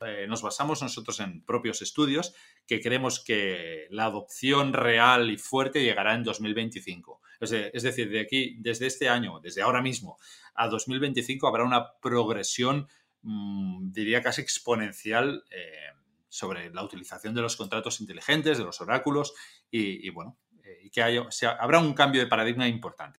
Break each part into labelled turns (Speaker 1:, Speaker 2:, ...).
Speaker 1: eh, nos basamos nosotros en propios estudios que creemos que la adopción real y fuerte llegará en 2025. Es, decir, de aquí, desde este año, desde ahora mismo a 2025 habrá una progresión, mm, diría casi exponencial eh, sobre la utilización de los contratos inteligentes, de los oráculos y, bueno, eh, que habrá un cambio de paradigma importante.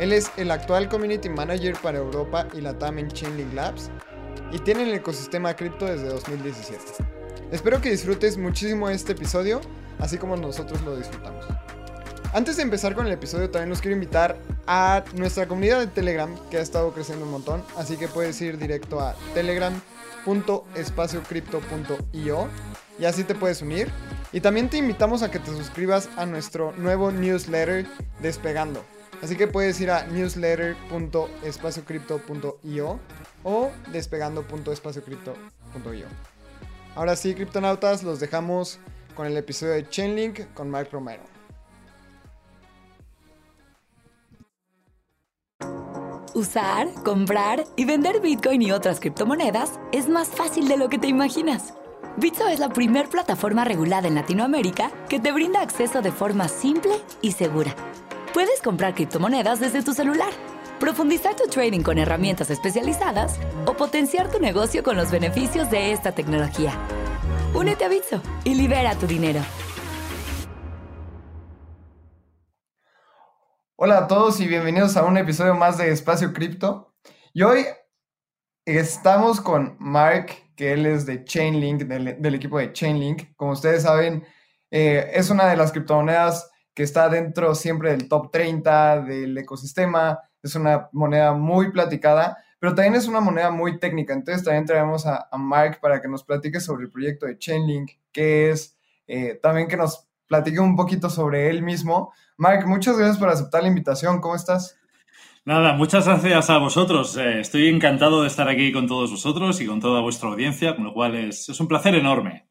Speaker 2: él es el actual Community Manager para Europa y la TAM en Chainlink Labs y tiene el ecosistema cripto desde 2017. Espero que disfrutes muchísimo este episodio, así como nosotros lo disfrutamos. Antes de empezar con el episodio, también los quiero invitar a nuestra comunidad de Telegram, que ha estado creciendo un montón, así que puedes ir directo a telegram.espaciocrypto.io y así te puedes unir. Y también te invitamos a que te suscribas a nuestro nuevo newsletter Despegando Así que puedes ir a newsletter.espaciocrypto.io o despegando.espaciocrypto.io. Ahora sí, criptonautas, los dejamos con el episodio de Chainlink con Mark Romero.
Speaker 3: Usar, comprar y vender Bitcoin y otras criptomonedas es más fácil de lo que te imaginas. Bitso es la primer plataforma regulada en Latinoamérica que te brinda acceso de forma simple y segura Puedes comprar criptomonedas desde tu celular, profundizar tu trading con herramientas especializadas o potenciar tu negocio con los beneficios de esta tecnología. Únete a Bitso y libera tu dinero.
Speaker 2: Hola a todos y bienvenidos a un episodio más de Espacio Cripto. Y hoy estamos con Mark, que él es de Chainlink, del, equipo de Chainlink. Como ustedes saben, eh, es una de las criptomonedas que está dentro siempre del top 30 del ecosistema. Es una moneda muy platicada, pero también es una moneda muy técnica. Entonces también traemos a, Mark para que nos platique sobre el proyecto de Chainlink, que es, eh, también que nos platique un poquito sobre él mismo. Mark, muchas gracias por aceptar la invitación. ¿Cómo estás?
Speaker 1: Nada, muchas gracias a vosotros. Eh, estoy encantado de estar aquí con todos vosotros y con toda vuestra audiencia, con lo cual es, es un placer enorme.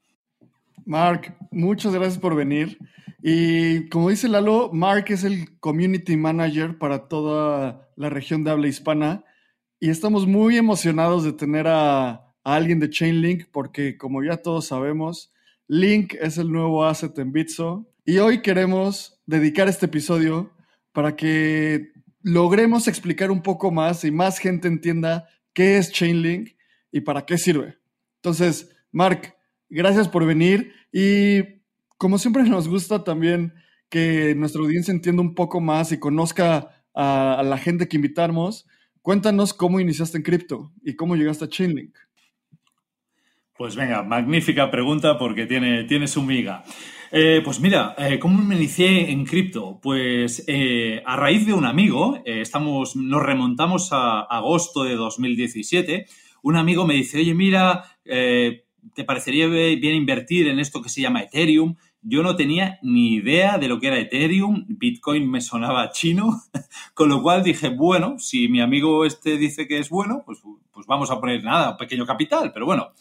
Speaker 4: Mark, muchas gracias por venir. Y como dice Lalo, Mark es el community manager para toda la región de habla hispana y estamos muy emocionados de tener a, alguien de Chainlink porque como ya todos sabemos, Link es el nuevo asset en Bitso y hoy queremos dedicar este episodio para que logremos explicar un poco más y más gente entienda qué es Chainlink y para qué sirve. Entonces, Mark, gracias por venir y como siempre nos gusta también que nuestra audiencia entienda un poco más y conozca a, la gente que invitamos, cuéntanos cómo iniciaste en cripto y cómo llegaste a Chainlink.
Speaker 1: Pues venga, magnífica pregunta porque tiene, tiene su miga. Eh, pues mira, eh, ¿cómo me inicié en cripto? Pues eh, a raíz de un amigo, estamos, nos remontamos a agosto de 2017, un amigo me dice, oye, mira, ¿te parecería bien invertir en esto que se llama Ethereum? Yo no tenía ni idea de lo que era Ethereum, Bitcoin me sonaba chino, con lo cual dije, bueno, si mi amigo este dice que es bueno, pues, pues vamos a poner nada, pequeño capital, pero bueno.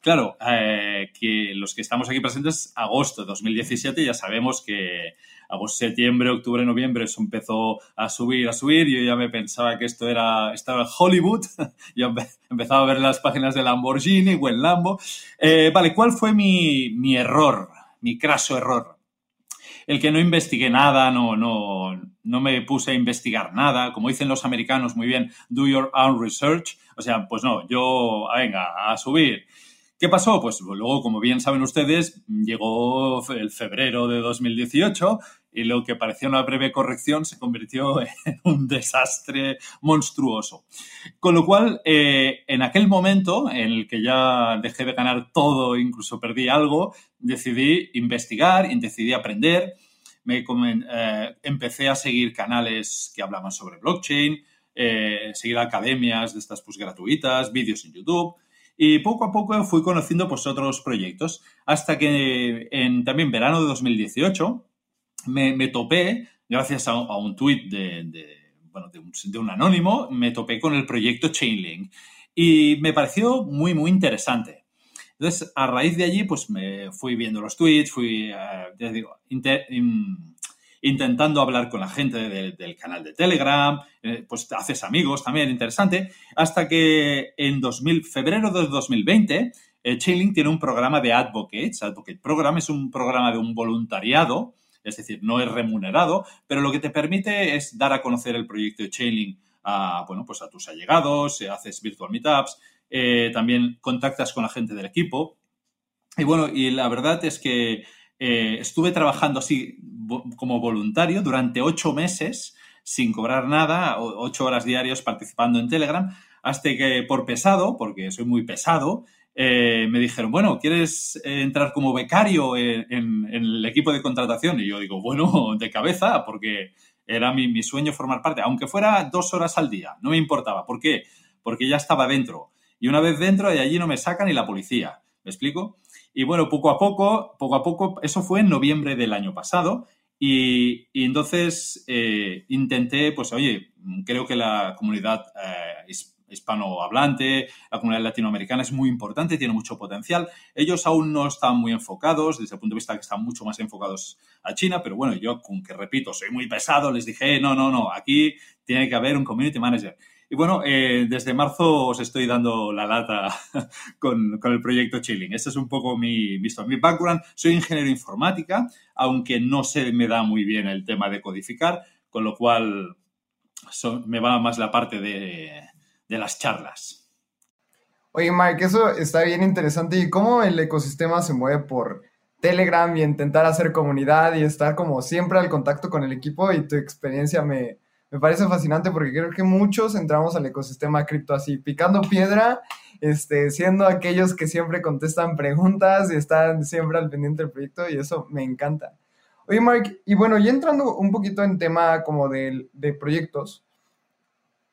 Speaker 1: Claro, eh, que los que estamos aquí presentes, agosto de 2017, ya sabemos que agosto, septiembre, octubre, noviembre, eso empezó a subir, a subir. Yo ya me pensaba que esto era, estaba Hollywood. Yo empezaba a ver las páginas de Lamborghini o el Lambo. Eh, vale, ¿cuál fue mi, mi error? mi craso error. El que no investigué nada, no, no, no me puse a investigar nada, como dicen los americanos muy bien, do your own research. O sea, pues no, yo, venga, a subir. ¿Qué pasó? Pues luego, como bien saben ustedes, llegó el febrero de 2018 y lo que parecía una breve corrección se convirtió en un desastre monstruoso. Con lo cual, eh, en aquel momento en el que ya dejé de ganar todo, incluso perdí algo, decidí investigar decidí aprender. Me, eh, empecé a seguir canales que hablaban sobre blockchain, eh, seguir academias de estas pues gratuitas, vídeos en YouTube. Y poco a poco fui conociendo pues otros proyectos, hasta que en también verano de 2018 me, topé, gracias a, un tuit de, un, anónimo, me topé con el proyecto Chainlink y me pareció muy, muy interesante. Entonces, a raíz de allí, pues me fui viendo los tweets, fui, eh, digo, intentando hablar con la gente del canal de Telegram, eh, pues haces amigos también, interesante, hasta que en 2000, febrero de 2020, eh, Chainlink tiene un programa de advocates. Advocate Program es un programa de un voluntariado es decir, no es remunerado, pero lo que te permite es dar a conocer el proyecto de Chainlink a, bueno, pues a tus allegados, eh, haces virtual meetups, eh, también contactas con la gente del equipo. Y bueno, y la verdad es que estuve trabajando así como voluntario durante ocho meses sin cobrar nada, ocho horas diarias participando en Telegram, hasta que por pesado, porque soy muy pesado, eh, me dijeron, bueno, ¿quieres eh, entrar como becario en, el equipo de contratación? Y yo digo, bueno, de cabeza, porque era mi, sueño formar parte, aunque fuera dos horas al día, no me importaba. ¿Por qué? Porque ya estaba dentro. Y una vez dentro, de allí no me saca ni la policía. ¿Me explico? Y bueno, poco a poco, poco a poco, eso fue en noviembre del año pasado. Y, entonces eh, intenté, pues oye, creo que la comunidad hispanohablante, la comunidad latinoamericana es muy importante, tiene mucho potencial. Ellos aún no están muy enfocados, desde el punto de vista que están mucho más enfocados a China, pero bueno, yo, con que repito, soy muy pesado, les dije, no, no, no, aquí tiene que haber un community manager. Y bueno, eh, desde marzo os estoy dando la lata con, el proyecto Chilling. Este es un poco mi, background. Soy ingeniero informática, aunque no se me da muy bien el tema de codificar, con lo cual me va más la parte de las charlas.
Speaker 2: Oye, Mike, eso está bien interesante. ¿Y cómo el ecosistema se mueve por Telegram y intentar hacer comunidad y estar como siempre al contacto con el equipo? Y tu experiencia me, me parece fascinante porque creo que muchos entramos al ecosistema cripto así, picando piedra, este, siendo aquellos que siempre contestan preguntas y están siempre al pendiente del proyecto y eso me encanta. Oye, Mike, y bueno, ya entrando un poquito en tema como de, de proyectos,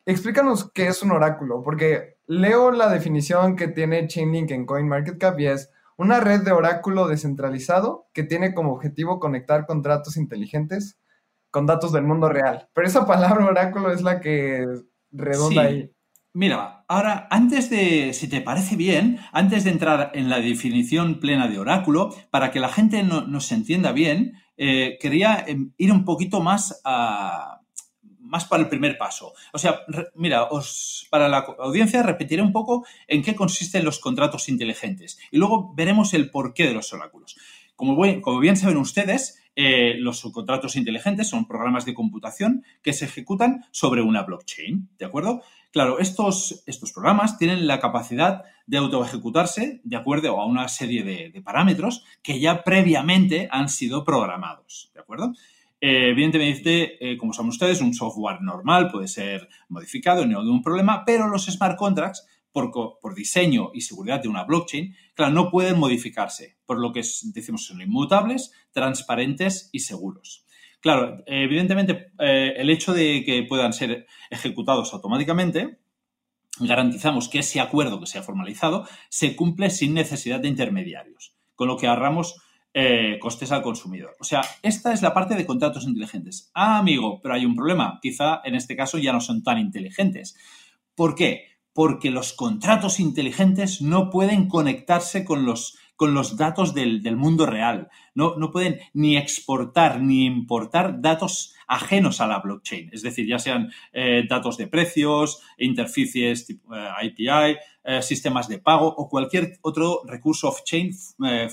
Speaker 2: explícanos qué es un oráculo, porque leo la definición que tiene Chainlink en CoinMarketCap y es una red de oráculo descentralizado que tiene como objetivo conectar contratos inteligentes con datos del mundo real. Pero esa palabra oráculo es la que redonda ahí.
Speaker 1: Mira, ahora, antes de, si te parece bien, antes de entrar en la definición plena de oráculo, para que la gente no, nos entienda bien, eh, quería em, ir un poquito más a, más para el primer paso. O sea, mira, os, para la audiencia repetiré un poco en qué consisten los contratos inteligentes y luego veremos el porqué de los oráculos. Como, como bien saben ustedes, eh, los contratos inteligentes son programas de computación que se ejecutan sobre una blockchain, ¿de acuerdo? Claro, estos, estos programas tienen la capacidad de autoejecutarse de acuerdo a una serie de, parámetros que ya previamente han sido programados, ¿de acuerdo? Eh, evidentemente, eh, como saben ustedes, un software normal puede ser modificado, no hay ningún problema, pero los smart contracts, por, diseño y seguridad de una blockchain, claro, no pueden modificarse, por lo que decimos son inmutables, transparentes y seguros. Claro, evidentemente, eh, el hecho de que puedan ser ejecutados automáticamente garantizamos que ese acuerdo que se ha formalizado se cumple sin necesidad de intermediarios, con lo que ahorramos eh, costes al consumidor. O sea, esta es la parte de contratos inteligentes. Ah, amigo, pero hay un problema. Quizá en este caso ya no son tan inteligentes. ¿Por qué? Porque los contratos inteligentes no pueden conectarse con los, con los datos del, mundo real. No, no pueden ni exportar ni importar datos ajenos a la blockchain, es decir, ya sean eh, datos de precios, interfaces tipo eh, API, eh, sistemas de pago o cualquier otro recurso off-chain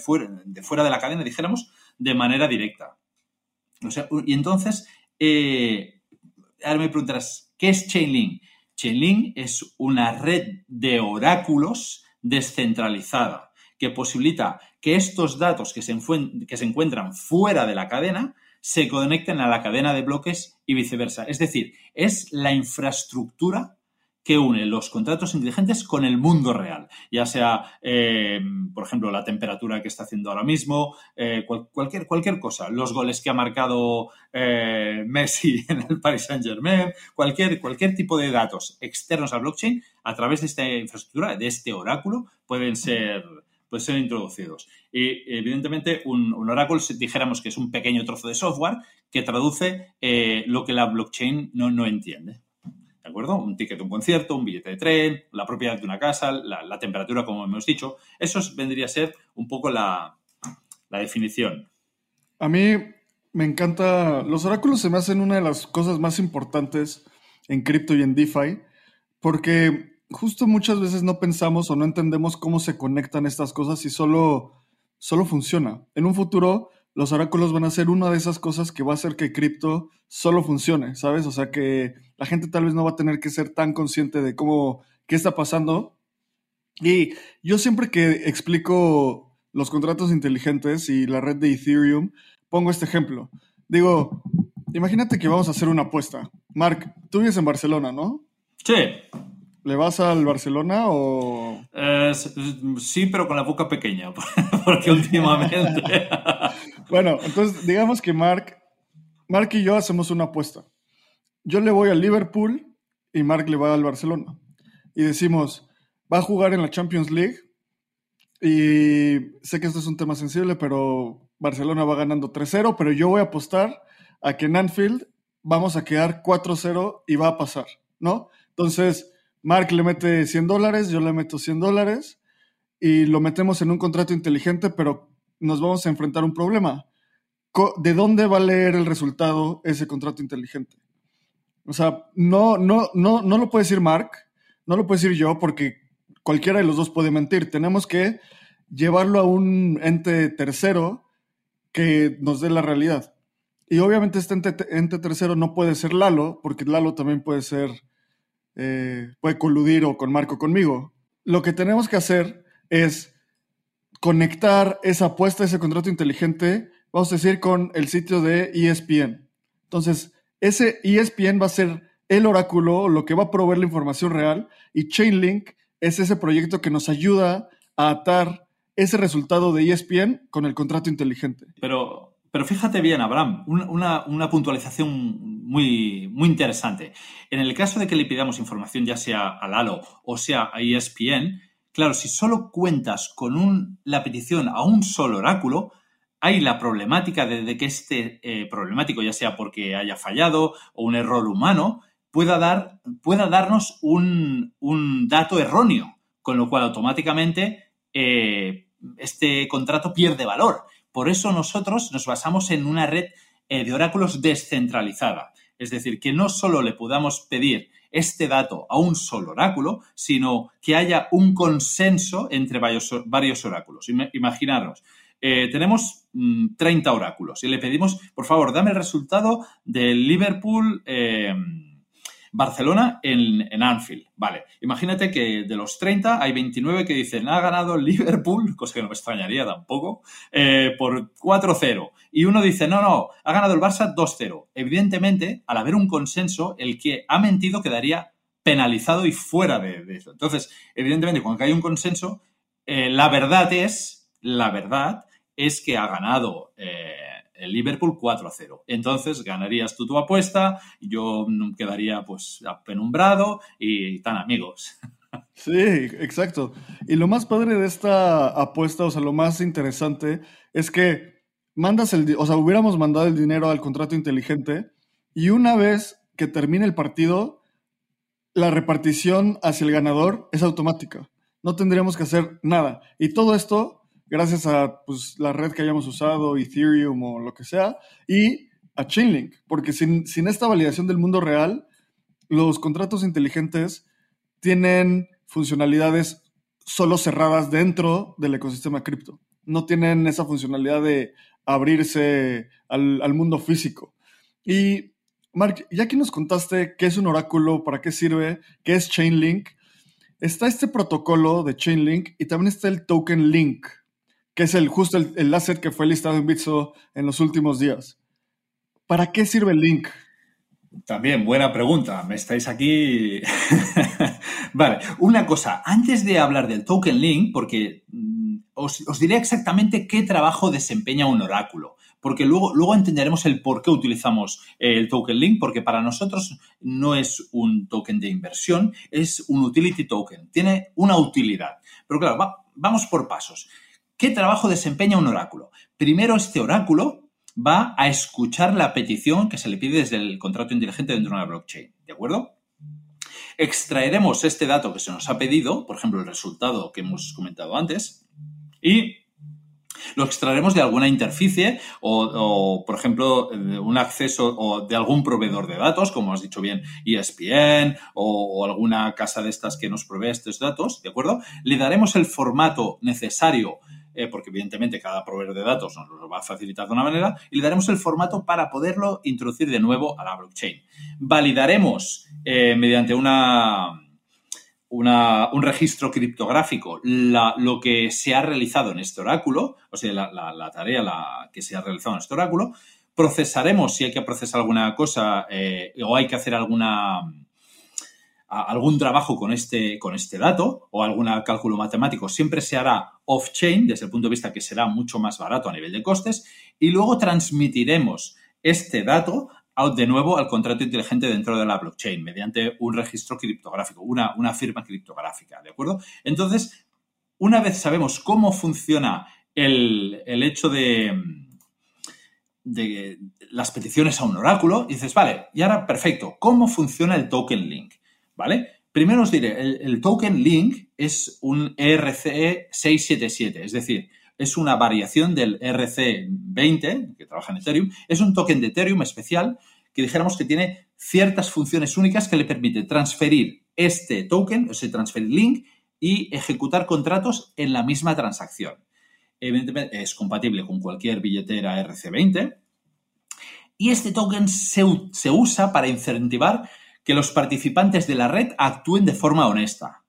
Speaker 1: fuera, de fuera de la cadena, dijéramos, de manera directa. y entonces, ahora me preguntarás, ¿qué es Chainlink? Chainlink es una red de oráculos descentralizada que posibilita que estos datos que se, que se encuentran fuera de la cadena se conecten a la cadena de bloques y viceversa. Es decir, es la infraestructura que une los contratos inteligentes con el mundo real, ya sea, eh, por ejemplo, la temperatura que está haciendo ahora mismo, eh, cualquier, cualquier cosa, los goles que ha marcado eh, Messi en el Paris Saint Germain, cualquier, cualquier tipo de datos externos al blockchain, a través de esta infraestructura, de este oráculo, pueden ser, pueden ser introducidos. Y evidentemente un, oráculo, dijéramos que es un pequeño trozo de software que traduce lo que la blockchain no, no entiende. ¿De acuerdo? Un ticket de un concierto, un billete de tren, la propiedad de una casa, la, temperatura, como hemos dicho. Eso vendría a ser un poco la, definición.
Speaker 4: A mí me encanta. Los oráculos se me hacen una de las cosas más importantes en cripto y en DeFi, porque justo muchas veces no pensamos o no entendemos cómo se conectan estas cosas y solo, solo funciona. En un futuro los oráculos van a ser una de esas cosas que va a hacer que cripto solo funcione, ¿sabes? O sea que la gente tal vez no va a tener que ser tan consciente de cómo, qué está pasando. Y yo siempre que explico los contratos inteligentes y la red de Ethereum, pongo este ejemplo. Digo, imagínate que vamos a hacer una apuesta. Mark, tú vives en Barcelona, ¿no?
Speaker 1: Sí.
Speaker 4: ¿Le vas al Barcelona o...?
Speaker 1: sí, pero con la boca pequeña, porque últimamente...
Speaker 4: bueno, entonces digamos que Mark, Mark y yo hacemos una apuesta. Yo le voy al Liverpool y Mark le va al Barcelona. Y decimos, va a jugar en la Champions League y sé que esto es un tema sensible, pero Barcelona va ganando 3-0, pero yo voy a apostar a que en Anfield vamos a quedar 4-0 y va a pasar, ¿no? Entonces Mark le mete 100 dólares, yo le meto 100 dólares y lo metemos en un contrato inteligente, pero nos vamos a enfrentar a un problema. ¿De dónde va a leer el resultado ese contrato inteligente? O sea, no, no, no, no lo puede decir Mark, no lo puede decir yo, porque cualquiera de los dos puede mentir. Tenemos que llevarlo a un ente tercero que nos dé la realidad. Y obviamente este ente, tercero no puede ser Lalo, porque Lalo también puede ser eh, puede coludir o con Marco conmigo. Lo que tenemos que hacer es conectar esa apuesta, ese contrato inteligente, vamos a decir, con el sitio de ESPN. Entonces, ese ESPN va a ser el oráculo, lo que va a proveer la información real, y Chainlink es ese proyecto que nos ayuda a atar ese resultado de ESPN con el contrato inteligente.
Speaker 1: Pero pero fíjate bien, Abraham, una, puntualización muy, muy interesante. En el caso de que le pidamos información ya sea a Lalo o sea a ESPN, claro, si solo cuentas con la petición a un solo oráculo, hay la problemática de, que este eh, problemático, ya sea porque haya fallado o un error humano, pueda, dar, pueda darnos un, dato erróneo, con lo cual automáticamente eh, este contrato pierde valor. Por eso nosotros nos basamos en una red eh, de oráculos descentralizada. Es decir, que no solo le podamos pedir este dato a un solo oráculo, sino que haya un consenso entre varios, oráculos. Imaginaros, eh, tenemos 30 mm, oráculos y le pedimos, por favor, dame el resultado del Liverpool. Eh, Barcelona en, Anfield. Vale, imagínate que de los 30 hay 29 que dicen ha ganado Liverpool, cosa que no me extrañaría tampoco, eh, por 4-0. Y uno dice, no, no, ha ganado el Barça 2-0. Evidentemente, al haber un consenso, el que ha mentido quedaría penalizado y fuera de, eso. Entonces, evidentemente, cuando hay un consenso, la verdad es, la verdad es que ha ganado eh, el Liverpool 4 a 0. Entonces ganarías tú tu apuesta, yo quedaría pues penumbrado y tan amigos.
Speaker 4: Sí, exacto. Y lo más padre de esta apuesta, o sea, lo más interesante es que mandas el, o sea, hubiéramos mandado el dinero al contrato inteligente y una vez que termine el partido, la repartición hacia el ganador es automática. No tendríamos que hacer nada. Y todo esto gracias a pues, la red que hayamos usado, Ethereum o lo que sea, y a Chainlink, porque sin, esta validación del mundo real, los contratos inteligentes tienen funcionalidades solo cerradas dentro del ecosistema cripto. No tienen esa funcionalidad de abrirse al, al, mundo físico. Y, Mark, ya que nos contaste qué es un oráculo, para qué sirve, qué es Chainlink, está este protocolo de Chainlink y también está el token link, que es el, justo el, el asset que fue listado en Bitso en los últimos días. ¿Para qué sirve el link?
Speaker 1: También, buena pregunta. Me estáis aquí. vale, una cosa. Antes de hablar del token link, porque mm, os, diré exactamente qué trabajo desempeña un oráculo. Porque luego, luego entenderemos el por qué utilizamos el token link, porque para nosotros no es un token de inversión, es un utility token. Tiene una utilidad. Pero claro, va, vamos por pasos. ¿Qué trabajo desempeña un oráculo? Primero, este oráculo va a escuchar la petición que se le pide desde el contrato inteligente dentro de una blockchain. ¿De acuerdo? Extraeremos este dato que se nos ha pedido, por ejemplo, el resultado que hemos comentado antes, y lo extraeremos de alguna interficie o, por ejemplo, un acceso o de algún proveedor de datos, como has dicho bien, ESPN o, alguna casa de estas que nos provee estos datos, ¿de acuerdo? Le daremos el formato necesario eh, porque evidentemente cada proveedor de datos nos lo va a facilitar de una manera, y le daremos el formato para poderlo introducir de nuevo a la blockchain. Validaremos eh, mediante una, un registro criptográfico lo que se ha realizado en este oráculo, o sea, la, la, la tarea que se ha realizado en este oráculo, procesaremos si hay que procesar alguna cosa eh, o hay que hacer alguna algún trabajo con este, con este dato o algún cálculo matemático siempre se hará off-chain, desde el punto de vista que será mucho más barato a nivel de costes, y luego transmitiremos este dato de nuevo al contrato inteligente dentro de la blockchain mediante un registro criptográfico, una, una firma criptográfica, ¿de acuerdo? Entonces, una vez sabemos cómo funciona el, el hecho de, de las peticiones a un oráculo, dices, vale, y ahora perfecto, ¿cómo funciona el token link? ¿Vale? Primero os diré, el, token link es un ERC 677, es decir, es una variación del ERC20, que trabaja en Ethereum, es un token de Ethereum especial que dijéramos que tiene ciertas funciones únicas que le permite transferir este token, ese transferir link, y ejecutar contratos en la misma transacción. Evidentemente es compatible con cualquier billetera ERC20 y este token se usa para incentivar que los participantes de la red actúen de forma honesta.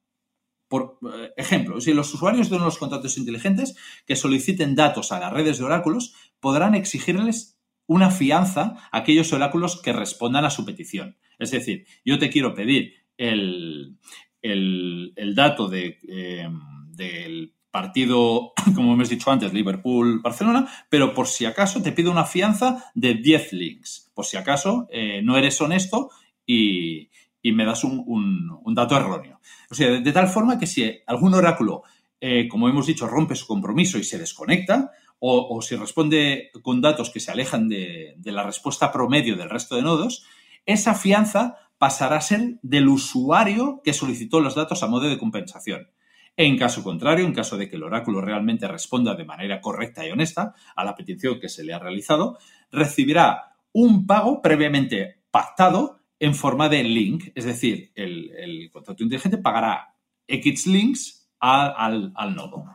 Speaker 1: Por eh, ejemplo, si los usuarios de unos contratos inteligentes que soliciten datos a las redes de oráculos podrán exigirles una fianza a aquellos oráculos que respondan a su petición. Es decir, yo te quiero pedir el, el, dato de, eh, del partido, como hemos dicho antes, Liverpool-Barcelona, pero por si acaso te pido una fianza de 10 links. Por si acaso eh, no eres honesto y, me das un, dato erróneo. O sea, de, tal forma que si algún oráculo, eh, como hemos dicho, rompe su compromiso y se desconecta, o, o si responde con datos que se alejan de, de, la respuesta promedio del resto de nodos, esa fianza pasará a ser del usuario que solicitó los datos a modo de compensación. En caso contrario, en caso de que el oráculo realmente responda de manera correcta y honesta a la petición que se le ha realizado, recibirá un pago previamente pactado en forma de link, es decir, el, contrato inteligente pagará X links al, nodo.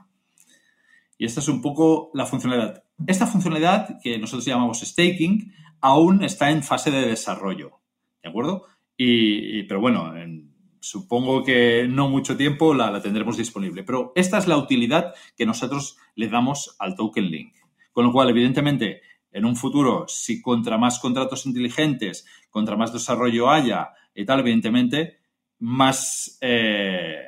Speaker 1: Y esta es un poco la funcionalidad. Esta funcionalidad, que nosotros llamamos staking, aún está en fase de desarrollo, ¿de acuerdo? Y, pero bueno, en, supongo que no mucho tiempo la, tendremos disponible. Pero esta es la utilidad que nosotros le damos al token link. Con lo cual, evidentemente, en un futuro, si contra más contratos inteligentes, contra más desarrollo haya y tal, evidentemente, más, eh,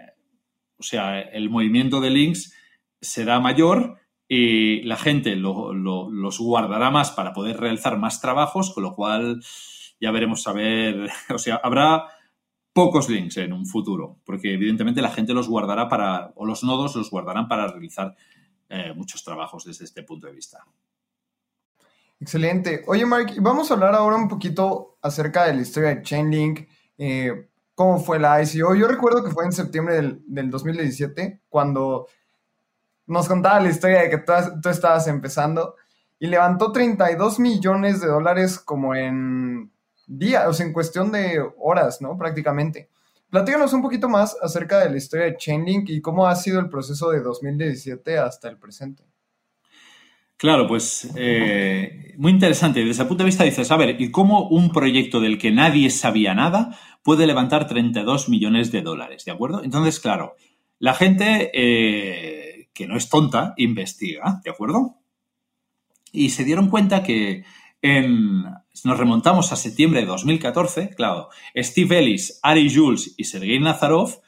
Speaker 1: o sea, el movimiento de links será mayor y la gente lo, lo, los guardará más para poder realizar más trabajos, con lo cual ya veremos a ver, o sea, habrá pocos links en un futuro, porque evidentemente la gente los guardará para, o los nodos los guardarán para realizar eh, muchos trabajos desde este punto de vista.
Speaker 2: Excelente. Oye, Mark, vamos a hablar ahora un poquito acerca de la historia de Chainlink, eh, cómo fue la ICO. Yo recuerdo que fue en septiembre del, del 2017, cuando nos contaba la historia de que tú, tú, estabas empezando y levantó 32 millones de dólares como en días, o sea, en cuestión de horas, ¿no? Prácticamente. Platícanos un poquito más acerca de la historia de Chainlink y cómo ha sido el proceso de 2017 hasta el presente.
Speaker 1: Claro, pues eh, muy interesante. Desde el punto de vista dices, a ver, ¿y cómo un proyecto del que nadie sabía nada puede levantar 32 millones de dólares? ¿De acuerdo? Entonces, claro, la gente eh, que no es tonta investiga, ¿de acuerdo? Y se dieron cuenta que en, nos remontamos a septiembre de 2014, claro, Steve Ellis, Ari Jules y Sergei Nazarov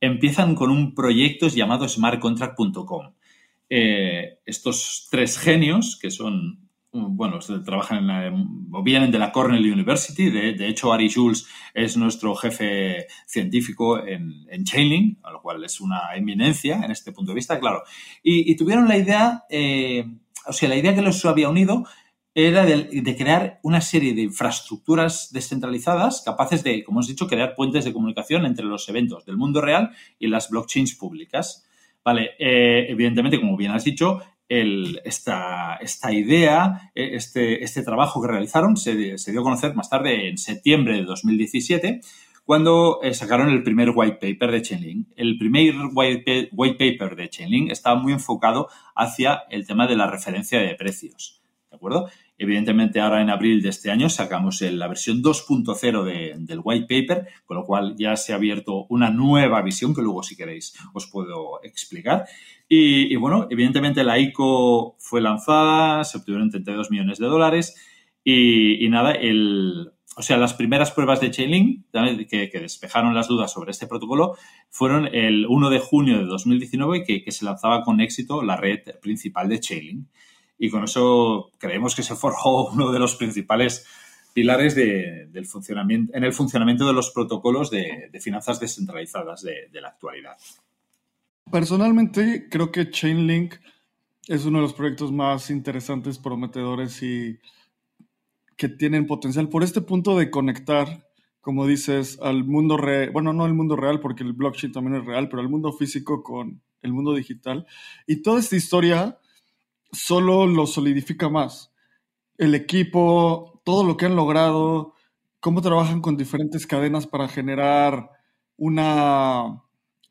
Speaker 1: empiezan con un proyecto llamado smartcontract.com. Eh, estos tres genios, que son, bueno, trabajan en o vienen de la Cornell University, de, hecho Ari Jules es nuestro jefe científico en, en, Chainlink, a lo cual es una eminencia en este punto de vista, claro. Y, tuvieron la idea, eh, o sea, la idea que los había unido era de, crear una serie de infraestructuras descentralizadas capaces de, como hemos dicho, crear puentes de comunicación entre los eventos del mundo real y las blockchains públicas. Vale, eh, evidentemente, como bien has dicho, esta, idea, eh, este, este, trabajo que realizaron se, dio a conocer más tarde, en septiembre de 2017, cuando eh, sacaron el primer white paper de Chainlink. El primer white, white paper de Chainlink estaba muy enfocado hacia el tema de la referencia de precios. ¿De acuerdo? Evidentemente, ahora en abril de este año sacamos la versión 2.0 del white paper, con lo cual ya se ha abierto una nueva visión que luego, si queréis, os puedo explicar. Y, bueno, evidentemente la ICO fue lanzada, se obtuvieron 32 millones de dólares y, nada, o sea, las primeras pruebas de Chainlink que, que, despejaron las dudas sobre este protocolo fueron el 1 de junio de 2019 que, que se lanzaba con éxito la red principal de Chainlink y con eso creemos que se forjó uno de los principales pilares del funcionamiento, en el funcionamiento de los protocolos de, finanzas descentralizadas de, la actualidad.
Speaker 4: Personalmente, creo que Chainlink es uno de los proyectos más interesantes, prometedores y que tienen potencial por este punto de conectar, como dices, al mundo real, bueno, no al mundo real porque el blockchain también es real, pero al mundo físico con el mundo digital. Y toda esta historia solo lo solidifica más. El equipo, todo lo que han logrado, cómo trabajan con diferentes cadenas para generar una,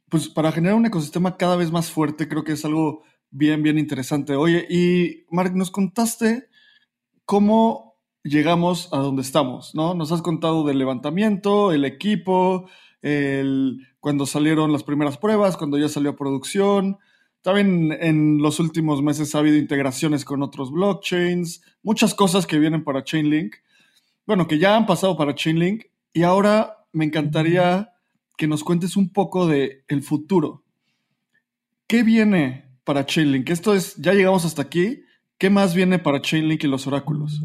Speaker 4: pues para generar un ecosistema cada vez más fuerte, creo que es algo bien, bien interesante. Oye, y Mark, nos contaste cómo llegamos a donde estamos, ¿no? Nos has contado del levantamiento, el equipo, el, cuando salieron las primeras pruebas, cuando ya salió a producción, también en los últimos meses ha habido integraciones con otros blockchains, muchas cosas que vienen para Chainlink. Bueno, que ya han pasado para Chainlink y ahora me encantaría que nos cuentes un poco de el futuro. ¿Qué viene para Chainlink? Esto es, ya llegamos hasta aquí. ¿Qué más viene para Chainlink y los oráculos?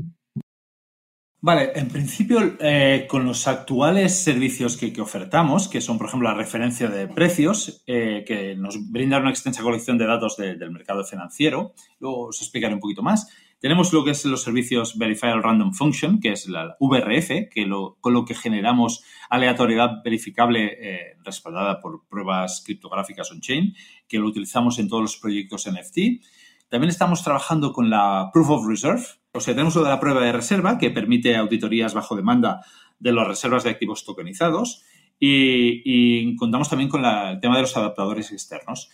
Speaker 1: Vale, en principio, eh, con los actuales servicios que, ofertamos, que son, por ejemplo, la referencia de precios, eh, que nos brindan una extensa colección de datos del mercado financiero, luego os explicaré un poquito más. Tenemos lo que es los servicios Verifiable Random Function, que es la VRF, que con lo que generamos aleatoriedad verificable eh, respaldada por pruebas criptográficas on-chain, que lo utilizamos en todos los proyectos NFT. También estamos trabajando con la Proof of Reserve, o sea, tenemos lo de la prueba de reserva, que permite auditorías bajo demanda de las reservas de activos tokenizados. Y, contamos también con el tema de los adaptadores externos.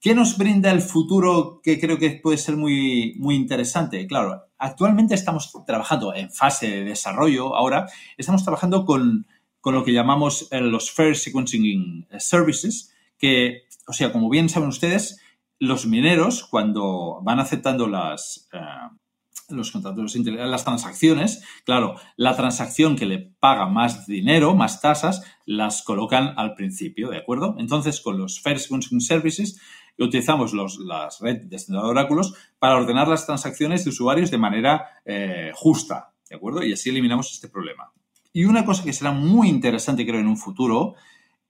Speaker 1: ¿Qué nos brinda el futuro que creo que puede ser muy, muy interesante? Claro, actualmente estamos trabajando en fase de desarrollo ahora, estamos trabajando con, lo que llamamos eh, los Fair Sequencing Services, que, o sea, como bien saben ustedes, los mineros, cuando van aceptando las, eh, los contratos las transacciones, claro, la transacción que le paga más dinero, más tasas, las colocan al principio, ¿de acuerdo? Entonces, con los First Consuming Services utilizamos las redes de oráculos para ordenar las transacciones de usuarios de manera eh, justa, ¿de acuerdo? Y así eliminamos este problema. Y una cosa que será muy interesante, creo, en un futuro,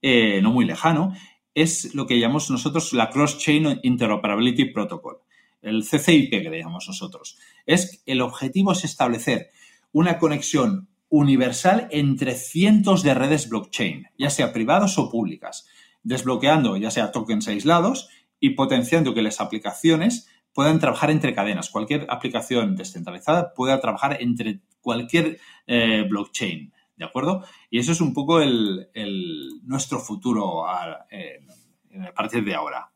Speaker 1: eh, no muy lejano, es lo que llamamos nosotros la Cross-Chain Interoperability Protocol el CCIP que nosotros. Es, el objetivo es establecer una conexión universal entre cientos de redes blockchain, ya sea privadas o públicas, desbloqueando ya sea tokens aislados y potenciando que las aplicaciones puedan trabajar entre cadenas. Cualquier aplicación descentralizada pueda trabajar entre cualquier eh, blockchain, ¿de acuerdo? Y eso es un poco el, nuestro futuro a, partir de ahora.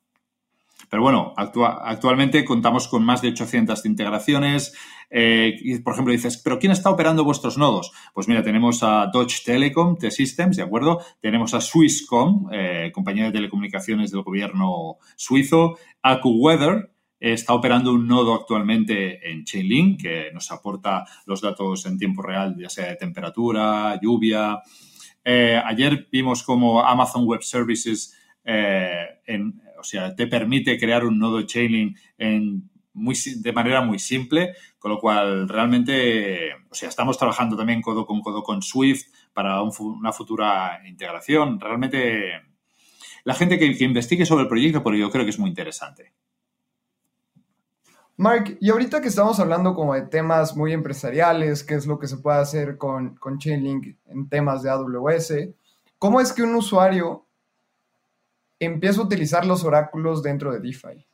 Speaker 1: Pero bueno, actualmente contamos con más de 800 integraciones. Eh, y, por ejemplo, dices, ¿pero quién está operando vuestros nodos? Pues mira, tenemos a Deutsche Telekom, T-Systems, ¿de acuerdo? Tenemos a Swisscom, eh, compañía de telecomunicaciones del gobierno suizo. AccuWeather, está operando un nodo actualmente en Chainlink que nos aporta los datos en tiempo real, ya sea de temperatura, lluvia. Eh, ayer vimos como Amazon Web Services en, o sea, te permite crear un nodo Chainlink en muy, de manera muy simple, con lo cual realmente, o sea, estamos trabajando también codo con codo con Swift para una futura integración. Realmente, la gente que, investigue sobre el proyecto, porque yo creo que es muy interesante.
Speaker 2: Mark, y ahorita que estamos hablando como de temas muy empresariales, qué es lo que se puede hacer con, con Chainlink en temas de AWS, ¿cómo es que un usuario empiezo a utilizar los oráculos dentro de DeFi.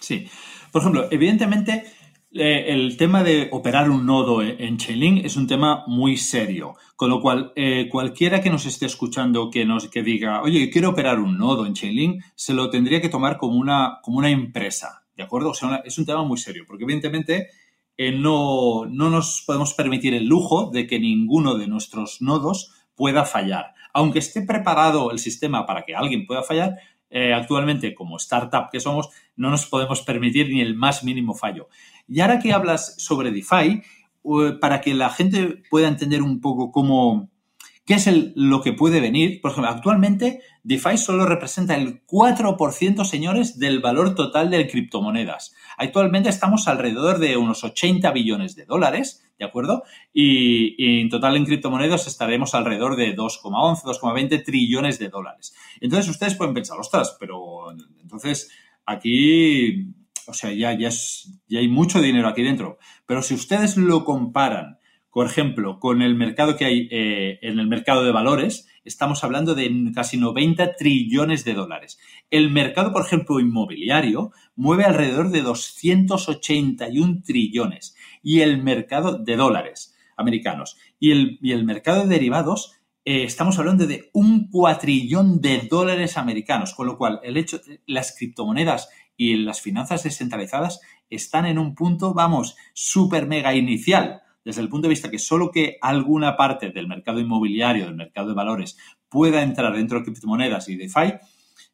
Speaker 1: Sí. Por ejemplo, evidentemente, eh, el tema de operar un nodo en Chainlink es un tema muy serio, con lo cual eh, cualquiera que nos esté escuchando que nos que diga, oye, quiero operar un nodo en Chainlink, se lo tendría que tomar como una, como una empresa, ¿de acuerdo? O sea, es un tema muy serio, porque evidentemente eh, no, no nos podemos permitir el lujo de que ninguno de nuestros nodos pueda fallar aunque esté preparado el sistema para que alguien pueda fallar, eh, actualmente como startup que somos, no nos podemos permitir ni el más mínimo fallo. Y ahora que hablas sobre DeFi, para que la gente pueda entender un poco cómo, qué es lo que puede venir, por ejemplo, actualmente DeFi solo representa el 4%, señores, del valor total de criptomonedas. Actualmente estamos alrededor de unos 80 billones de dólares ¿de acuerdo? Y, en total en criptomonedas estaremos alrededor de 2,11, 2,20 trillones de dólares. Entonces ustedes pueden pensar, ostras, pero entonces aquí, o sea, ya, ya, ya hay mucho dinero aquí dentro. Pero si ustedes lo comparan, por ejemplo, con el mercado que hay eh, en el mercado de valores, estamos hablando de casi 90 trillones de dólares. El mercado, por ejemplo, inmobiliario, mueve alrededor de 281 trillones y el mercado de dólares americanos. Y el, el mercado de derivados, eh, estamos hablando de un cuatrillón de dólares americanos, con lo cual el hecho, las criptomonedas y las finanzas descentralizadas están en un punto, vamos, súper mega inicial, desde el punto de vista que solo que alguna parte del mercado inmobiliario, del mercado de valores, pueda entrar dentro de criptomonedas y DeFi,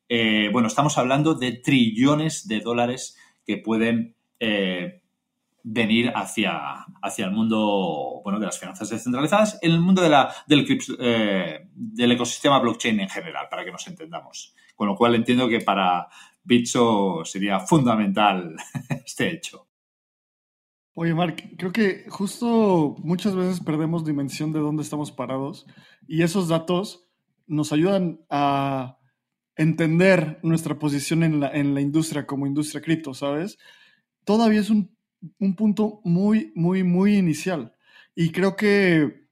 Speaker 1: eh, bueno, estamos hablando de trillones de dólares que pueden eh, venir hacia, hacia el mundo bueno, de las finanzas descentralizadas, en el mundo de la, del, eh, del ecosistema blockchain en general, para que nos entendamos. Con lo cual entiendo que para Bitso sería fundamental este hecho.
Speaker 4: Oye, Mark, creo que justo muchas veces perdemos dimensión de dónde estamos parados y esos datos nos ayudan a entender nuestra posición en la, en la industria como industria cripto, ¿sabes? Todavía es un un punto muy, muy, muy inicial. Y creo que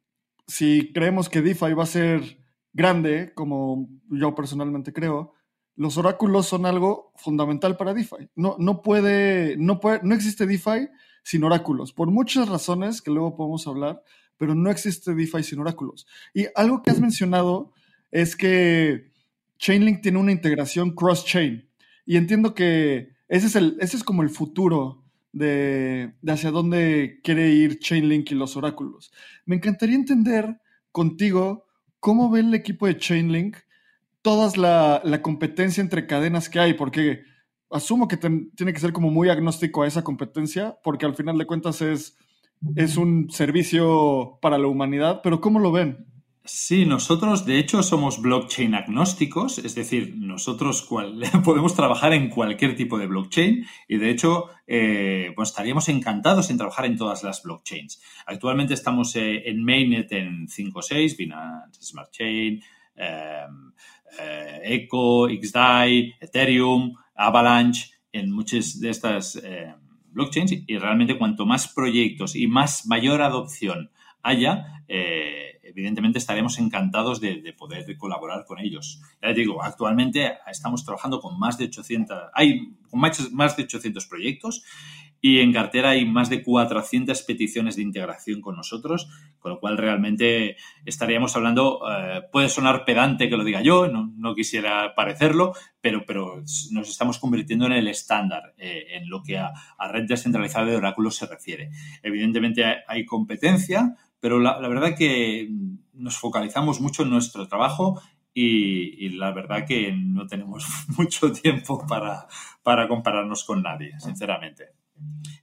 Speaker 4: si creemos que DeFi va a ser grande, como yo personalmente creo, los oráculos son algo fundamental para DeFi. No, no, puede, no, puede, no existe DeFi sin oráculos, por muchas razones que luego podemos hablar, pero no existe DeFi sin oráculos. Y algo que has mencionado es que Chainlink tiene una integración cross-chain. Y entiendo que ese es, el, ese es como el futuro de, hacia dónde quiere ir Chainlink y los oráculos. Me encantaría entender contigo cómo ve el equipo de Chainlink toda la, competencia entre cadenas que hay, porque asumo que tiene que ser como muy agnóstico a esa competencia, porque al final de cuentas es, es un servicio para la humanidad, pero ¿cómo lo ven?
Speaker 1: Sí, nosotros de hecho somos blockchain agnósticos, es decir, nosotros podemos trabajar en cualquier tipo de blockchain y de hecho eh, pues estaríamos encantados en trabajar en todas las blockchains. Actualmente estamos eh, en Mainnet en 5.6, Binance Smart Chain, em, eh, Echo, XDAI, Ethereum, Avalanche, en muchas de estas blockchains y realmente cuanto más proyectos y más mayor adopción haya, evidentemente estaremos encantados de, poder colaborar con ellos. Ya les digo, actualmente estamos trabajando con más de 800, hay más, de 800 proyectos y en cartera hay más de 400 peticiones de integración con nosotros, con lo cual realmente estaríamos hablando, eh, puede sonar pedante que lo diga yo, no, quisiera parecerlo, pero, pero nos estamos convirtiendo en el estándar eh, en lo que a, red descentralizada de oráculos se refiere. Evidentemente hay, competencia, pero la, verdad que nos focalizamos mucho en nuestro trabajo y, la verdad que no tenemos mucho tiempo para, para compararnos con nadie, sinceramente.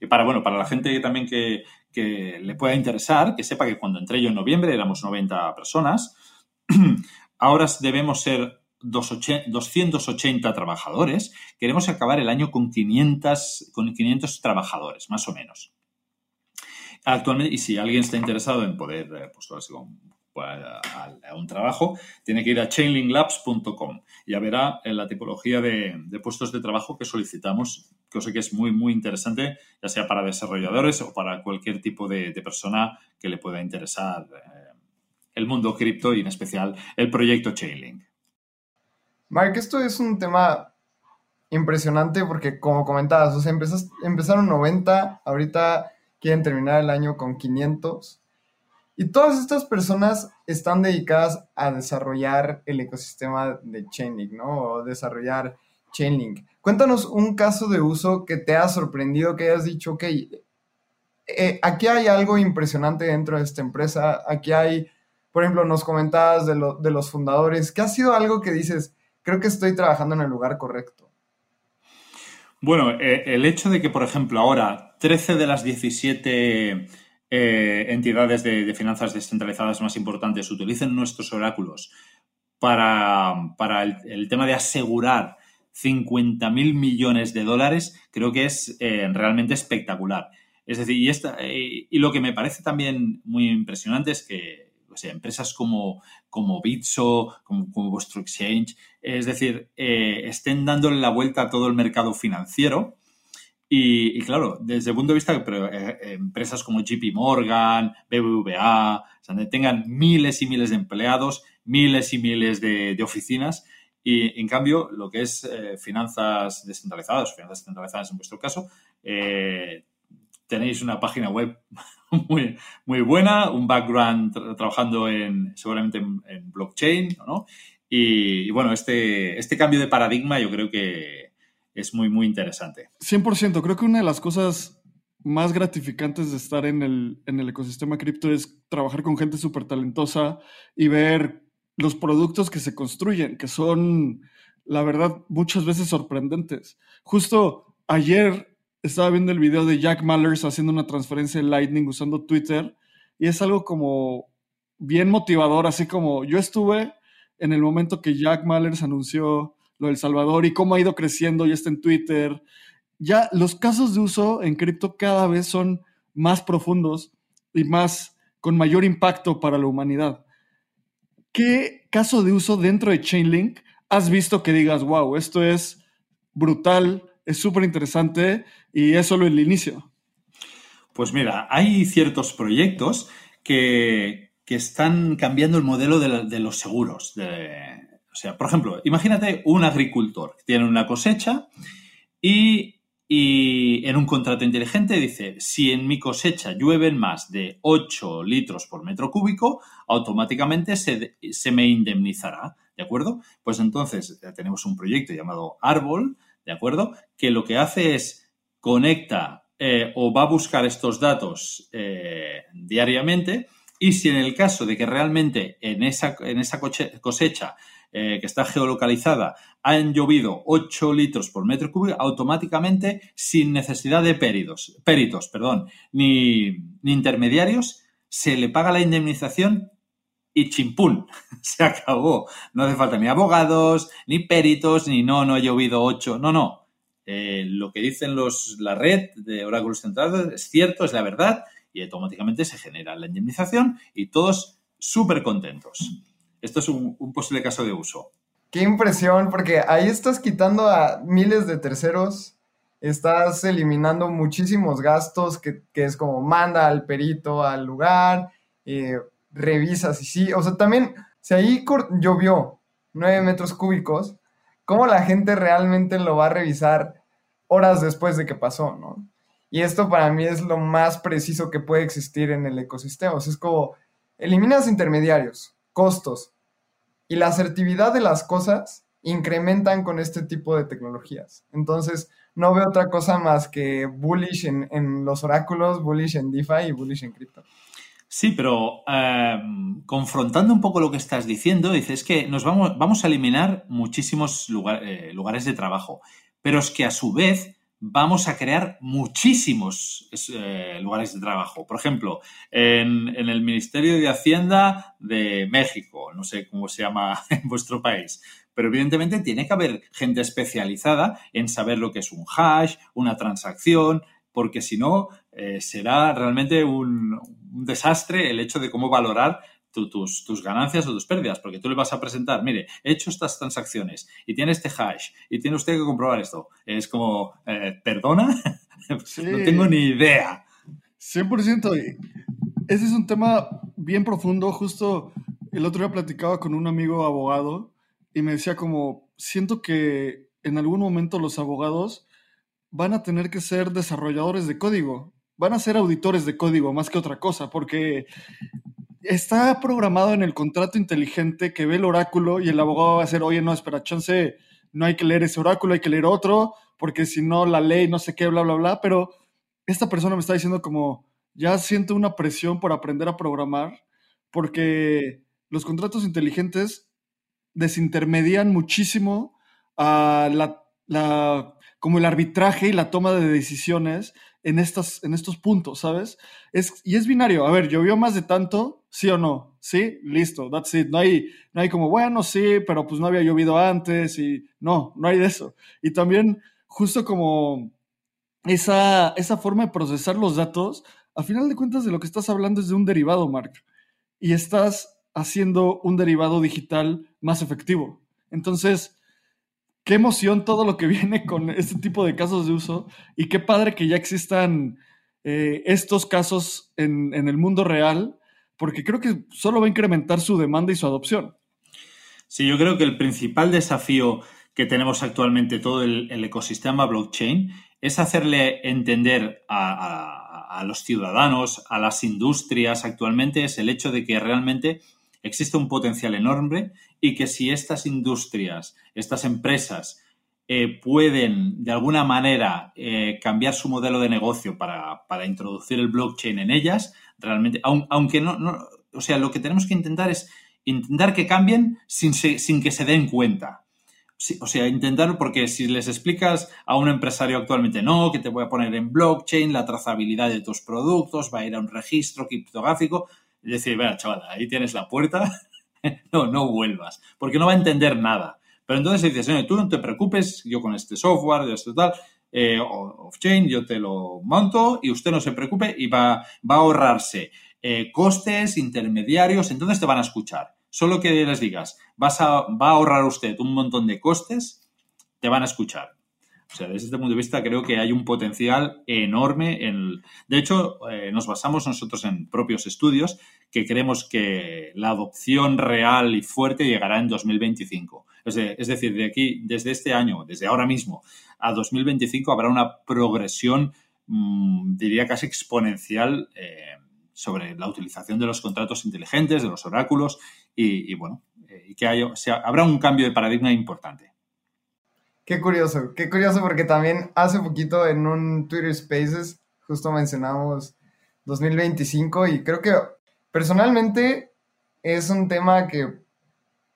Speaker 1: Y para, bueno, para la gente también que, le pueda interesar, que sepa que cuando entré yo en noviembre éramos 90 personas, ahora debemos ser 280 trabajadores, queremos acabar el año con 500, con 500 trabajadores, más o menos. Actualmente, y si alguien está interesado en poder, eh, pues, a, un trabajo, tiene que ir a chainlinklabs.com ya verá la tipología de, puestos de trabajo que solicitamos, cosa que es muy, muy interesante, ya sea para desarrolladores o para cualquier tipo de, persona que le pueda interesar eh, el mundo cripto y en especial el proyecto Chainlink.
Speaker 2: Mark, esto es un tema impresionante porque, como comentabas, o sea, empezaron 90, ahorita quieren terminar el año con 500. Y todas estas personas están dedicadas a desarrollar el ecosistema de Chainlink, ¿no? O desarrollar Chainlink. Cuéntanos un caso de uso que te ha sorprendido, que hayas dicho, ok, eh, aquí hay algo impresionante dentro de esta empresa, aquí hay, por ejemplo, nos comentabas de, los fundadores, ¿qué ha sido algo que dices, creo que estoy trabajando en el lugar correcto?
Speaker 1: Bueno, eh, el hecho de que, por ejemplo, ahora 13 de las 17 eh, entidades de, finanzas descentralizadas más importantes utilicen nuestros oráculos para, el, tema de asegurar 50 mil millones de dólares, creo que es eh, realmente espectacular. Es decir, y, esta, eh, y lo que me parece también muy impresionante es que empresas como, como Bitso, como, vuestro exchange, es decir, estén dándole la vuelta a todo el mercado financiero y, claro, desde el punto de vista pero, eh, empresas como JP Morgan, BBVA, o sea, tengan miles y miles de empleados, miles y miles de, oficinas, y en cambio, lo que es eh, finanzas descentralizadas, finanzas descentralizadas en vuestro caso, eh, tenéis una página web muy, muy buena, un background trabajando en, seguramente en, blockchain, ¿no? Y, y, bueno, este, este cambio de paradigma yo creo que, es muy, muy interesante.
Speaker 4: 100%, creo que una de las cosas más gratificantes de estar en el, en el ecosistema cripto es trabajar con gente súper talentosa y ver los productos que se construyen, que son, la verdad, muchas veces sorprendentes. Justo ayer estaba viendo el video de Jack Mallers haciendo una transferencia en Lightning usando Twitter y es algo como bien motivador, así como yo estuve en el momento que Jack Mallers anunció lo del Salvador y cómo ha ido creciendo, ya está en Twitter. Ya los casos de uso en cripto cada vez son más profundos y más con mayor impacto para la humanidad. ¿Qué caso de uso dentro de Chainlink has visto que digas, wow, esto es brutal, es súper interesante y es solo el inicio?
Speaker 1: Pues mira, hay ciertos proyectos que, están cambiando el modelo de, de los seguros, de, o sea, por ejemplo, imagínate un agricultor que tiene una cosecha y, en un contrato inteligente dice, si en mi cosecha llueven más de 8 litros por metro cúbico, automáticamente se, me indemnizará, ¿de acuerdo? Pues entonces tenemos un proyecto llamado Árbol, ¿de acuerdo? Que lo que hace es conecta eh, o va a buscar estos datos eh, diariamente y si en el caso de que realmente en esa, en esa cosecha eh, que está geolocalizada, han llovido 8 litros por metro cúbico, automáticamente, sin necesidad de peritos, peritos perdón, ni, intermediarios, se le paga la indemnización y chimpún, se acabó. No hace falta ni abogados, ni peritos, ni no, no ha llovido 8, no, no. Eh, lo que dicen los, la red de oráculos centrales es cierto, es la verdad, y automáticamente se genera la indemnización y todos súper contentos esto es un, posible caso de uso.
Speaker 2: Qué impresión, porque ahí estás quitando a miles de terceros, estás eliminando muchísimos gastos, que, es como manda al perito al lugar, eh, revisas y sí, o sea, también, si ahí llovió 9 metros cúbicos, ¿cómo la gente realmente lo va a revisar horas después de que pasó, no? Y esto para mí es lo más preciso que puede existir en el ecosistema. O sea, es como eliminas intermediarios, costos y la asertividad de las cosas incrementan con este tipo de tecnologías. Entonces, no veo otra cosa más que bullish en, los oráculos, bullish en DeFi y bullish en cripto.
Speaker 1: Sí, pero em, confrontando un poco lo que estás diciendo, dices que nos vamos, vamos a eliminar muchísimos eh, lugares de trabajo, pero es que a su vez vamos a crear muchísimos eh, lugares de trabajo. Por ejemplo, en, el Ministerio de Hacienda de México, no sé cómo se llama en vuestro país, pero evidentemente tiene que haber gente especializada en saber lo que es un hash, una transacción, porque si no, eh, será realmente un, desastre el hecho de cómo valorar tus, tus, ganancias o tus pérdidas, porque tú le vas a presentar, mire, he hecho estas transacciones y tiene este hash y tiene usted que comprobar esto. Es como, eh, ¿perdona? no tengo ni idea.
Speaker 4: 100%. Ese es un tema bien profundo. Justo el otro día platicaba con un amigo abogado y me decía como, siento que en algún momento los abogados van a tener que ser desarrolladores de código, van a ser auditores de código más que otra cosa, porque está programado en el contrato inteligente que ve el oráculo y el abogado va a decir, oye, no, espera, chance, no hay que leer ese oráculo, hay que leer otro, porque si no, la ley, no sé qué, bla, bla, bla, pero esta persona me está diciendo como, ya siento una presión por aprender a programar, porque los contratos inteligentes desintermedian muchísimo a la, como el arbitraje y la toma de decisiones en, estas, en estos puntos, ¿sabes? Es, y es binario. A ver, ¿llovió más de tanto? ¿Sí o no? ¿Sí? Listo, that's it. No hay, no hay como, bueno, sí, pero pues no había llovido antes y no, no hay de eso. Y también, justo como esa, esa forma de procesar los datos, a final de cuentas de lo que estás hablando es de un derivado, Mark. Y estás haciendo un derivado digital más efectivo. Entonces, qué emoción todo lo que viene con este tipo de casos de uso y qué padre que ya existan eh, estos casos en, el mundo real, porque creo que solo va a incrementar su demanda y su adopción.
Speaker 1: Sí, yo creo que el principal desafío que tenemos actualmente todo el, ecosistema blockchain es hacerle entender a, los ciudadanos, a las industrias actualmente, es el hecho de que realmente existe un potencial enorme y que si estas industrias, estas empresas eh, pueden de alguna manera eh, cambiar su modelo de negocio para, introducir el blockchain en ellas, realmente, aunque no, no, o sea, lo que tenemos que intentar es intentar que cambien sin, sin que se den cuenta. o sea, intentar, porque si les explicas a un empresario actualmente, no, que te voy a poner en blockchain, la trazabilidad de tus productos, va a ir a un registro criptográfico, y decir, chaval, ahí tienes la puerta, no, no vuelvas, porque no va a entender nada. Pero entonces dices, tú no te preocupes, yo con este software, de esto tal, eh, off-chain, yo te lo monto y usted no se preocupe y va, va a ahorrarse eh, costes intermediarios, entonces te van a escuchar. Solo que les digas, va a ahorrar usted un montón de costes, te van a escuchar. O sea, desde este punto de vista creo que hay un potencial enorme. En, de hecho, eh, nos basamos nosotros en propios estudios que creemos que la adopción real y fuerte llegará en 2025. Es, es decir, de aquí, desde este año, desde ahora mismo a 2025 habrá una progresión, mm, diría casi exponencial eh, sobre la utilización de los contratos inteligentes, de los oráculos y, bueno, eh, que habrá un cambio de paradigma importante.
Speaker 2: Qué curioso, qué curioso porque también hace poquito en un Twitter Spaces justo mencionamos 2025 y creo que personalmente es un tema que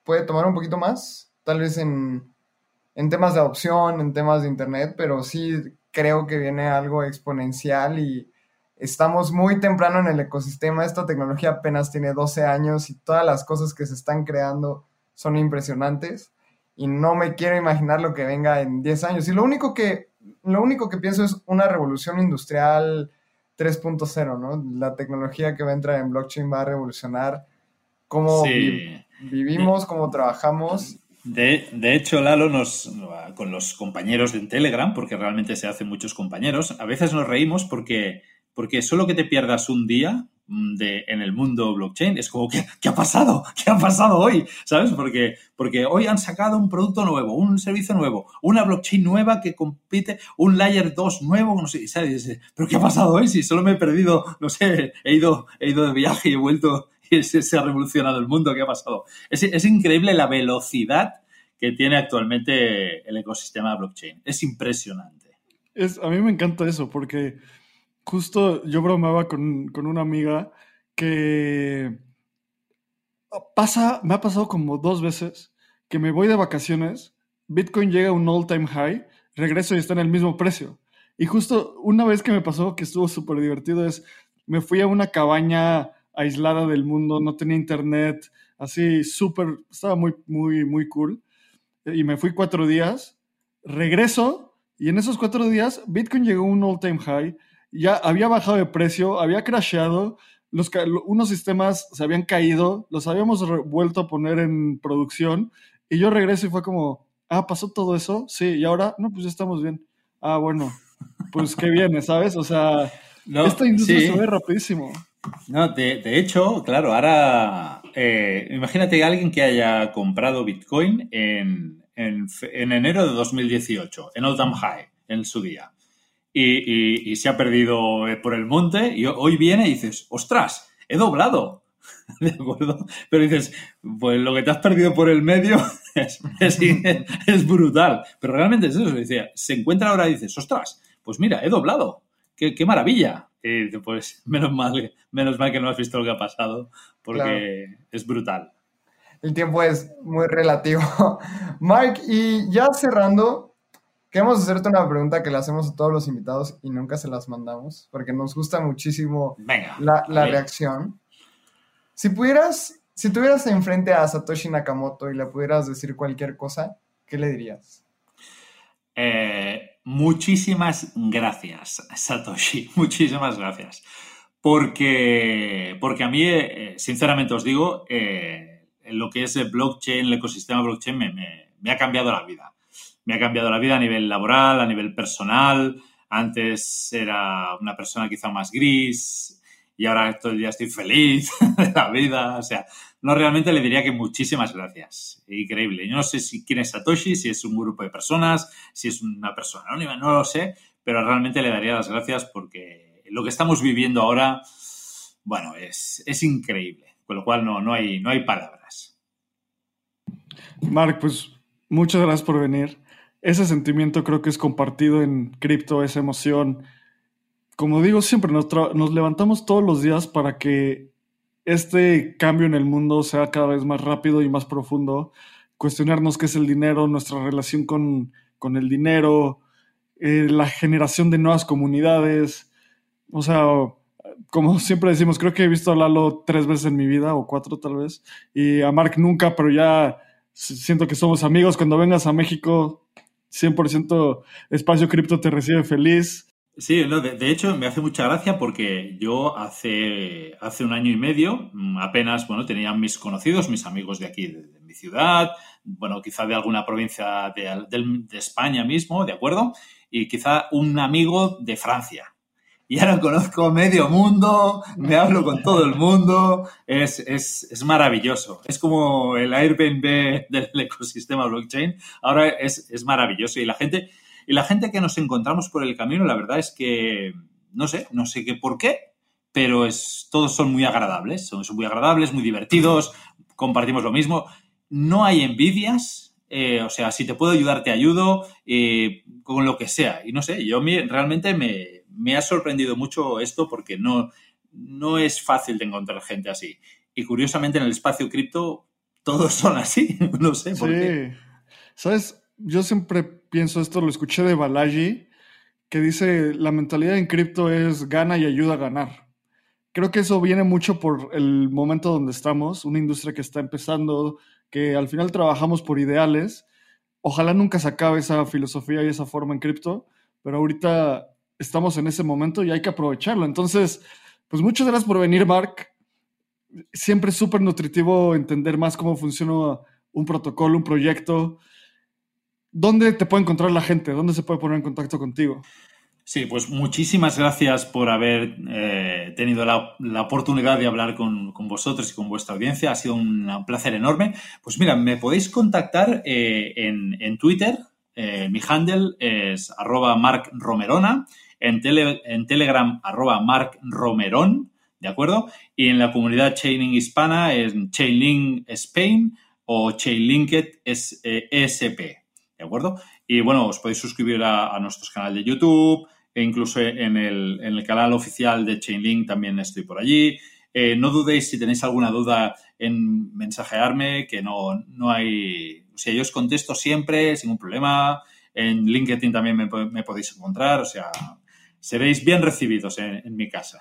Speaker 2: puede tomar un poquito más, tal vez en, en temas de adopción, en temas de internet, pero sí creo que viene algo exponencial y estamos muy temprano en el ecosistema. Esta tecnología apenas tiene 12 años y todas las cosas que se están creando son impresionantes y no me quiero imaginar lo que venga en 10 años. Y lo único que, lo único que pienso es una revolución industrial 3.0, ¿no? La tecnología que va a entrar en blockchain va a revolucionar cómo vivimos, cómo trabajamos.
Speaker 1: De, de, hecho, Lalo, nos, con los compañeros de Telegram, porque realmente se hacen muchos compañeros, a veces nos reímos porque, porque solo que te pierdas un día de, en el mundo blockchain. Es como, ¿qué, ¿qué, ha pasado? ¿Qué ha pasado hoy? ¿Sabes? Porque, porque hoy han sacado un producto nuevo, un servicio nuevo, una blockchain nueva que compite, un layer 2 nuevo, no sé, ¿sabes? ¿Pero qué ha pasado hoy? Si solo me he perdido, no sé, he ido, he ido de viaje y he vuelto y se, se ha revolucionado el mundo, ¿qué ha pasado? Es, es increíble la velocidad que tiene actualmente el ecosistema blockchain. Es impresionante.
Speaker 4: Es, a mí me encanta eso porque justo yo bromeaba con, con una amiga que pasa, me ha pasado como dos veces que me voy de vacaciones, Bitcoin llega a un all-time high, regreso y está en el mismo precio. Y justo una vez que me pasó, que estuvo súper divertido, es, me fui a una cabaña aislada del mundo, no tenía internet, así súper, estaba muy, muy, muy cool. Y me fui cuatro días, regreso y en esos cuatro días Bitcoin llegó a un all-time high, ya había bajado de precio, había crasheado, los, unos sistemas se habían caído, los habíamos vuelto a poner en producción y yo regreso y fue como, ah, pasó todo eso, sí, y ahora, no, pues ya estamos bien. Ah, bueno, pues qué viene, ¿sabes? O sea, no, esta industria sí. se ve rapidísimo.
Speaker 1: No, de, de, hecho, claro, ahora eh, imagínate alguien que haya comprado Bitcoin en, en, en, enero de 2018, en all time high, en su día, y, y, y, se ha perdido por el monte, y hoy viene y dices, ostras, he doblado. ¿De acuerdo? Pero dices, pues lo que te has perdido por el medio es, es, es brutal. Pero realmente es eso. Decía, se encuentra ahora y dices, ostras, pues mira, he doblado. Qué, qué maravilla. Y pues menos mal, menos mal que no has visto lo que ha pasado, porque claro. es brutal.
Speaker 2: El tiempo es muy relativo. Mark, y ya cerrando, queremos hacerte una pregunta que le hacemos a todos los invitados y nunca se las mandamos, porque nos gusta muchísimo
Speaker 1: Venga,
Speaker 2: la, la reacción. Si pudieras, si tuvieras enfrente a Satoshi Nakamoto y le pudieras decir cualquier cosa, ¿qué le dirías?
Speaker 1: Eh, muchísimas gracias, Satoshi. Muchísimas gracias. Porque, porque a mí, eh, sinceramente os digo, eh, lo que es el blockchain, el ecosistema blockchain, me, me, me, ha cambiado la vida. Me ha cambiado la vida a nivel laboral, a nivel personal. Antes era una persona quizá más gris y ahora todo el día estoy feliz de la vida. O sea, no realmente le diría que muchísimas gracias. Increíble. Yo no sé si quién es Satoshi, si es un grupo de personas, si es una persona anónima, no lo sé, pero realmente le daría las gracias porque lo que estamos viviendo ahora, bueno, es, es increíble. Con lo cual no, no, hay, no hay palabras.
Speaker 4: Mark, pues muchas gracias por venir. Ese sentimiento creo que es compartido en cripto, esa emoción. Como digo siempre, nos, levantamos todos los días para que este cambio en el mundo sea cada vez más rápido y más profundo, cuestionarnos qué es el dinero, nuestra relación con, con el dinero, eh, la generación de nuevas comunidades. O sea, como siempre decimos, creo que he visto a Lalo tres veces en mi vida, o cuatro tal vez, y a Mark nunca, pero ya siento que somos amigos. Cuando vengas a México, 100% Espacio Cripto te recibe feliz.
Speaker 1: Sí, no, de, hecho me hace mucha gracia porque yo hace, hace un año y medio apenas, bueno, tenía mis conocidos, mis amigos de aquí, de, mi ciudad, bueno, quizá de alguna provincia de, España mismo, ¿de acuerdo? Y quizá un amigo de Francia. Y ahora conozco medio mundo, me hablo con todo el mundo, es, es, es maravilloso. Es como el Airbnb del ecosistema blockchain, ahora es, es maravilloso y la gente y la gente que nos encontramos por el camino, la verdad es que, no sé, no sé qué por qué, pero es, todos son muy agradables, son, son muy agradables, muy divertidos, compartimos lo mismo. No hay envidias, eh, o sea, si te puedo ayudar, te ayudo, eh, con lo que sea. Y no sé, yo me, realmente me, me, ha sorprendido mucho esto porque no, no es fácil de encontrar gente así. Y curiosamente en el espacio cripto todos son así, no sé por qué.
Speaker 4: ¿Sabes? Yo siempre pienso esto, lo escuché de Balaji, que dice, la mentalidad en cripto es gana y ayuda a ganar. Creo que eso viene mucho por el momento donde estamos, una industria que está empezando, que al final trabajamos por ideales. Ojalá nunca se acabe esa filosofía y esa forma en cripto, pero ahorita estamos en ese momento y hay que aprovecharlo. Entonces, pues muchas gracias por venir, Mark. Siempre es súper nutritivo entender más cómo funciona un protocolo, un proyecto. ¿Dónde te puede encontrar la gente? ¿Dónde se puede poner en contacto contigo?
Speaker 1: Sí, pues muchísimas gracias por haber eh, tenido la, oportunidad de hablar con, con, vosotros y con vuestra audiencia. Ha sido un, un placer enorme. Pues mira, me podéis contactar eh, en, en, Twitter. Eh, mi handle es arroba markromerona. En, tele, en Telegram, arroba markromeron. ¿De acuerdo? Y en la comunidad Chainlink hispana en Chainlink Spain o Chainlinked ESP. ¿De acuerdo? Y bueno, os podéis suscribir a, a nuestro canal de YouTube e incluso en el, en el, canal oficial de Chainlink también estoy por allí. Eh, no dudéis si tenéis alguna duda en mensajearme, que no, no hay... O sea, yo os contesto siempre, sin ningún problema. En LinkedIn también me, podéis encontrar. O sea, seréis bien recibidos en, mi casa.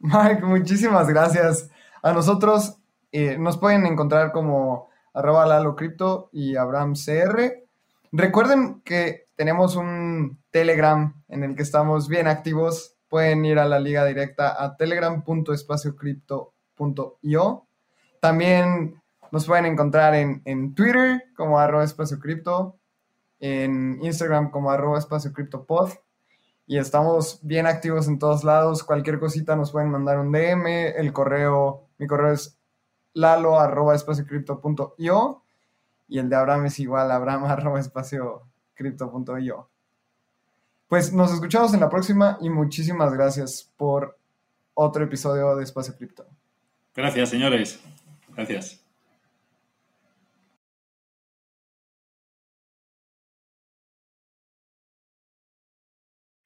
Speaker 2: Mike, muchísimas gracias. A nosotros eh, nos pueden encontrar como arroba Lalo Crypto y Abraham CR. Recuerden que tenemos un Telegram en el que estamos bien activos. Pueden ir a la liga directa a telegram.espaciocripto.io. También nos pueden encontrar en, en Twitter como arroba espacio cripto, en Instagram como arroba espacio pod. Y estamos bien activos en todos lados. Cualquier cosita nos pueden mandar un DM. El correo, mi correo es lalo arroba espaciocripto.io y el de Abraham es igual, abraham arroba espacio cripto.io. Pues nos escuchamos en la próxima y muchísimas gracias por otro episodio de Espacio Cripto.
Speaker 1: Gracias, señores. Gracias.